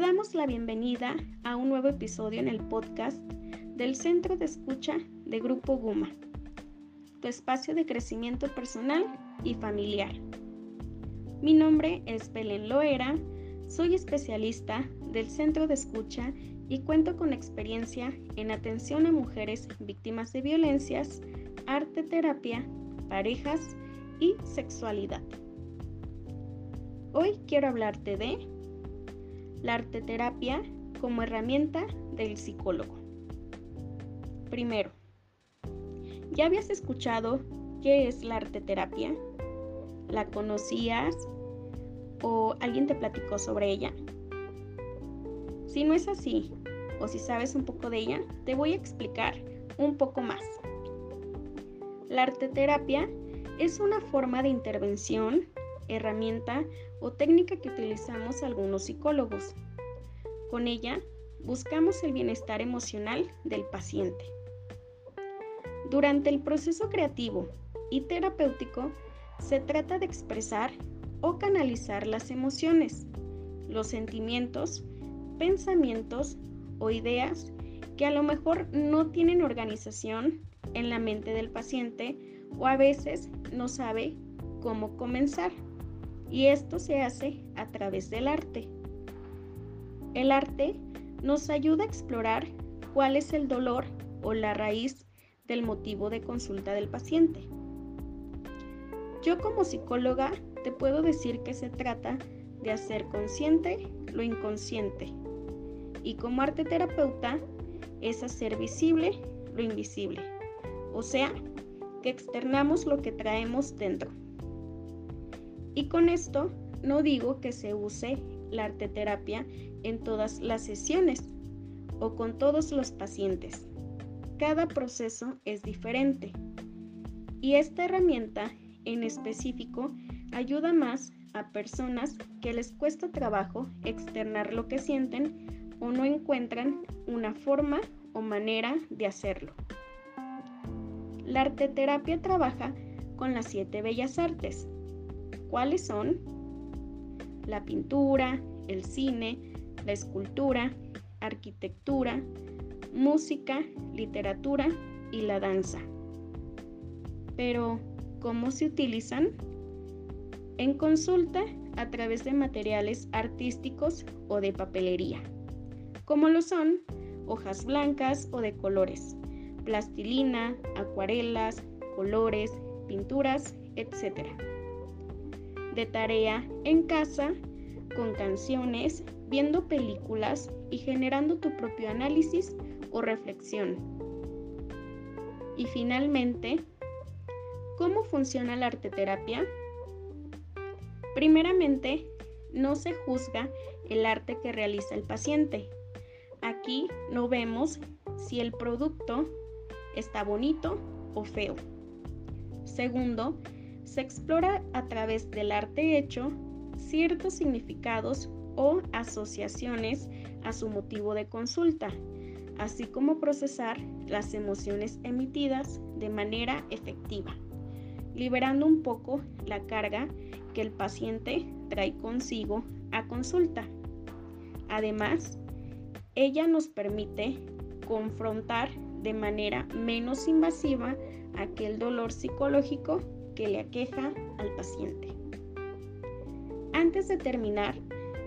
damos la bienvenida a un nuevo episodio en el podcast del Centro de Escucha de Grupo Guma, tu espacio de crecimiento personal y familiar. Mi nombre es Belén Loera, soy especialista del Centro de Escucha y cuento con experiencia en atención a mujeres víctimas de violencias, arte terapia, parejas y sexualidad. Hoy quiero hablarte de la arteterapia como herramienta del psicólogo. Primero, ¿ya habías escuchado qué es la arteterapia? ¿La conocías o alguien te platicó sobre ella? Si no es así, o si sabes un poco de ella, te voy a explicar un poco más. La arteterapia es una forma de intervención, herramienta o técnica que utilizamos algunos psicólogos. Con ella buscamos el bienestar emocional del paciente. Durante el proceso creativo y terapéutico se trata de expresar o canalizar las emociones, los sentimientos, pensamientos o ideas que a lo mejor no tienen organización en la mente del paciente o a veces no sabe cómo comenzar y esto se hace a través del arte. El arte nos ayuda a explorar cuál es el dolor o la raíz del motivo de consulta del paciente. Yo como psicóloga te puedo decir que se trata de hacer consciente lo inconsciente y como arte terapeuta es hacer visible lo invisible, o sea, que externamos lo que traemos dentro. Y con esto no digo que se use la arteterapia en todas las sesiones o con todos los pacientes. Cada proceso es diferente. Y esta herramienta en específico ayuda más a personas que les cuesta trabajo externar lo que sienten o no encuentran una forma o manera de hacerlo. La arteterapia trabaja con las siete bellas artes, ¿Cuáles son? La pintura, el cine, la escultura, arquitectura, música, literatura y la danza. Pero, ¿cómo se utilizan? En consulta a través de materiales artísticos o de papelería, como lo son hojas blancas o de colores, plastilina, acuarelas, colores, pinturas, etc de tarea en casa, con canciones, viendo películas y generando tu propio análisis o reflexión. Y finalmente, ¿cómo funciona la arteterapia? Primeramente, no se juzga el arte que realiza el paciente. Aquí no vemos si el producto está bonito o feo. Segundo, se explora a través del arte hecho ciertos significados o asociaciones a su motivo de consulta, así como procesar las emociones emitidas de manera efectiva, liberando un poco la carga que el paciente trae consigo a consulta. Además, ella nos permite confrontar de manera menos invasiva aquel dolor psicológico que le aqueja al paciente. Antes de terminar,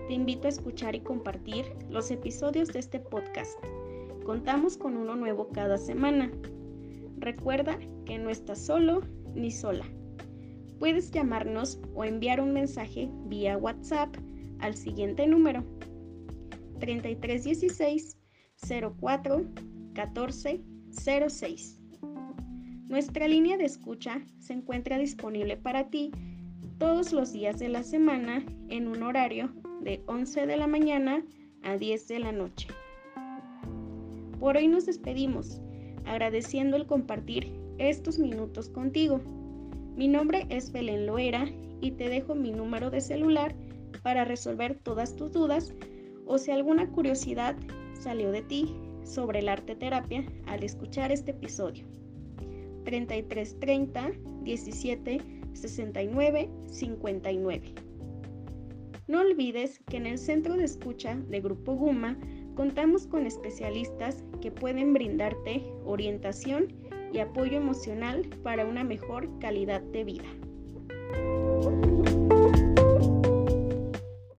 te invito a escuchar y compartir los episodios de este podcast. Contamos con uno nuevo cada semana. Recuerda que no estás solo ni sola. Puedes llamarnos o enviar un mensaje vía WhatsApp al siguiente número 3316 04 14 06. Nuestra línea de escucha se encuentra disponible para ti todos los días de la semana en un horario de 11 de la mañana a 10 de la noche. Por hoy nos despedimos, agradeciendo el compartir estos minutos contigo. Mi nombre es Belén Loera y te dejo mi número de celular para resolver todas tus dudas o si alguna curiosidad salió de ti sobre el arte terapia al escuchar este episodio. 33 30 17 69 59. No olvides que en el centro de escucha de Grupo Guma contamos con especialistas que pueden brindarte orientación y apoyo emocional para una mejor calidad de vida.